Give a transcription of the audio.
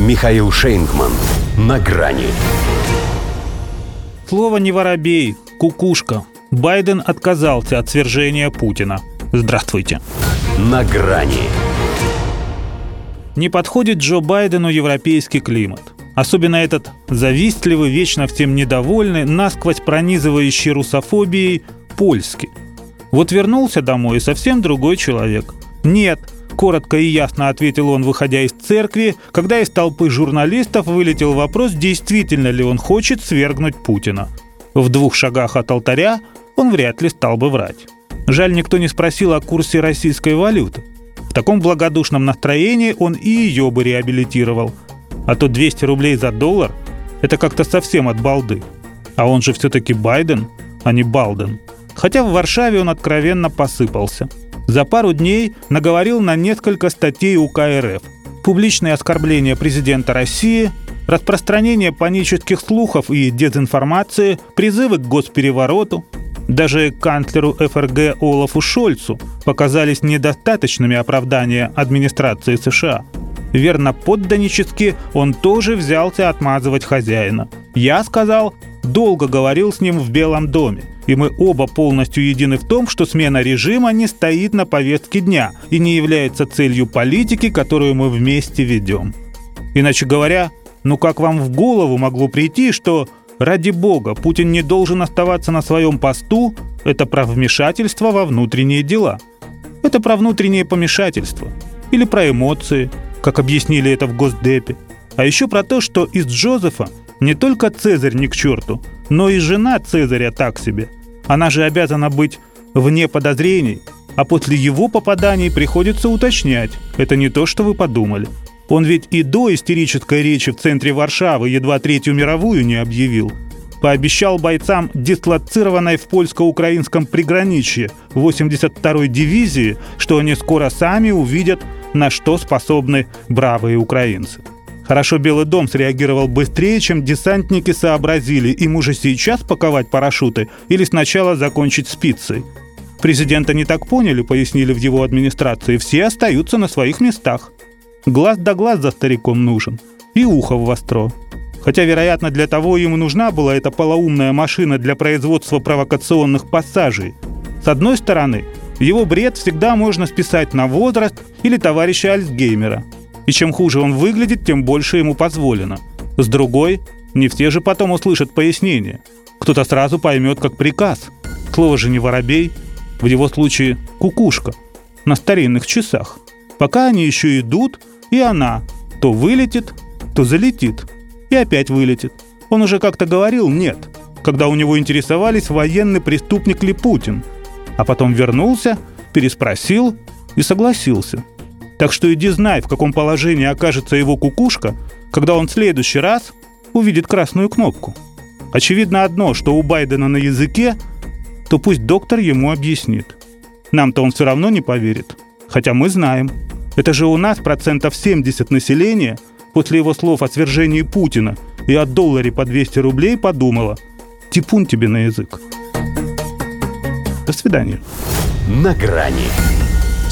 Михаил Шейнгман. На грани. Слово не воробей, кукушка. Байден отказался от свержения Путина. Здравствуйте. На грани. Не подходит Джо Байдену европейский климат. Особенно этот завистливый, вечно всем недовольный, насквозь пронизывающий русофобией польский. Вот вернулся домой и совсем другой человек. Нет, коротко и ясно ответил он, выходя из церкви, когда из толпы журналистов вылетел вопрос, действительно ли он хочет свергнуть Путина. В двух шагах от алтаря он вряд ли стал бы врать. Жаль, никто не спросил о курсе российской валюты. В таком благодушном настроении он и ее бы реабилитировал. А то 200 рублей за доллар – это как-то совсем от балды. А он же все-таки Байден, а не Балден. Хотя в Варшаве он откровенно посыпался. За пару дней наговорил на несколько статей УК РФ. Публичные оскорбления президента России, распространение панических слухов и дезинформации, призывы к госперевороту – даже канцлеру ФРГ Олафу Шольцу показались недостаточными оправдания администрации США. Верно подданически он тоже взялся отмазывать хозяина. Я сказал, долго говорил с ним в Белом доме, и мы оба полностью едины в том, что смена режима не стоит на повестке дня и не является целью политики, которую мы вместе ведем. Иначе говоря, ну как вам в голову могло прийти, что Ради бога, Путин не должен оставаться на своем посту. Это про вмешательство во внутренние дела. Это про внутреннее помешательство. Или про эмоции, как объяснили это в Госдепе. А еще про то, что из Джозефа не только Цезарь не к черту, но и жена Цезаря так себе. Она же обязана быть вне подозрений, а после его попаданий приходится уточнять. Это не то, что вы подумали. Он ведь и до истерической речи в центре Варшавы едва Третью мировую не объявил. Пообещал бойцам дислоцированной в польско-украинском приграничье 82-й дивизии, что они скоро сами увидят, на что способны бравые украинцы. Хорошо Белый дом среагировал быстрее, чем десантники сообразили, им уже сейчас паковать парашюты или сначала закончить спицей. Президента не так поняли, пояснили в его администрации, все остаются на своих местах. Глаз да глаз за стариком нужен. И ухо в востро. Хотя, вероятно, для того ему нужна была эта полоумная машина для производства провокационных пассажей. С одной стороны, его бред всегда можно списать на возраст или товарища Альцгеймера. И чем хуже он выглядит, тем больше ему позволено. С другой, не все же потом услышат пояснение. Кто-то сразу поймет как приказ. Слово же не воробей, в его случае кукушка, на старинных часах. Пока они еще идут, и она то вылетит, то залетит. И опять вылетит. Он уже как-то говорил «нет», когда у него интересовались, военный преступник ли Путин. А потом вернулся, переспросил и согласился. Так что иди знай, в каком положении окажется его кукушка, когда он в следующий раз увидит красную кнопку. Очевидно одно, что у Байдена на языке, то пусть доктор ему объяснит. Нам-то он все равно не поверит. Хотя мы знаем – это же у нас процентов 70 населения после его слов о свержении Путина и о долларе по 200 рублей подумала «Типун тебе на язык». До свидания. «На грани»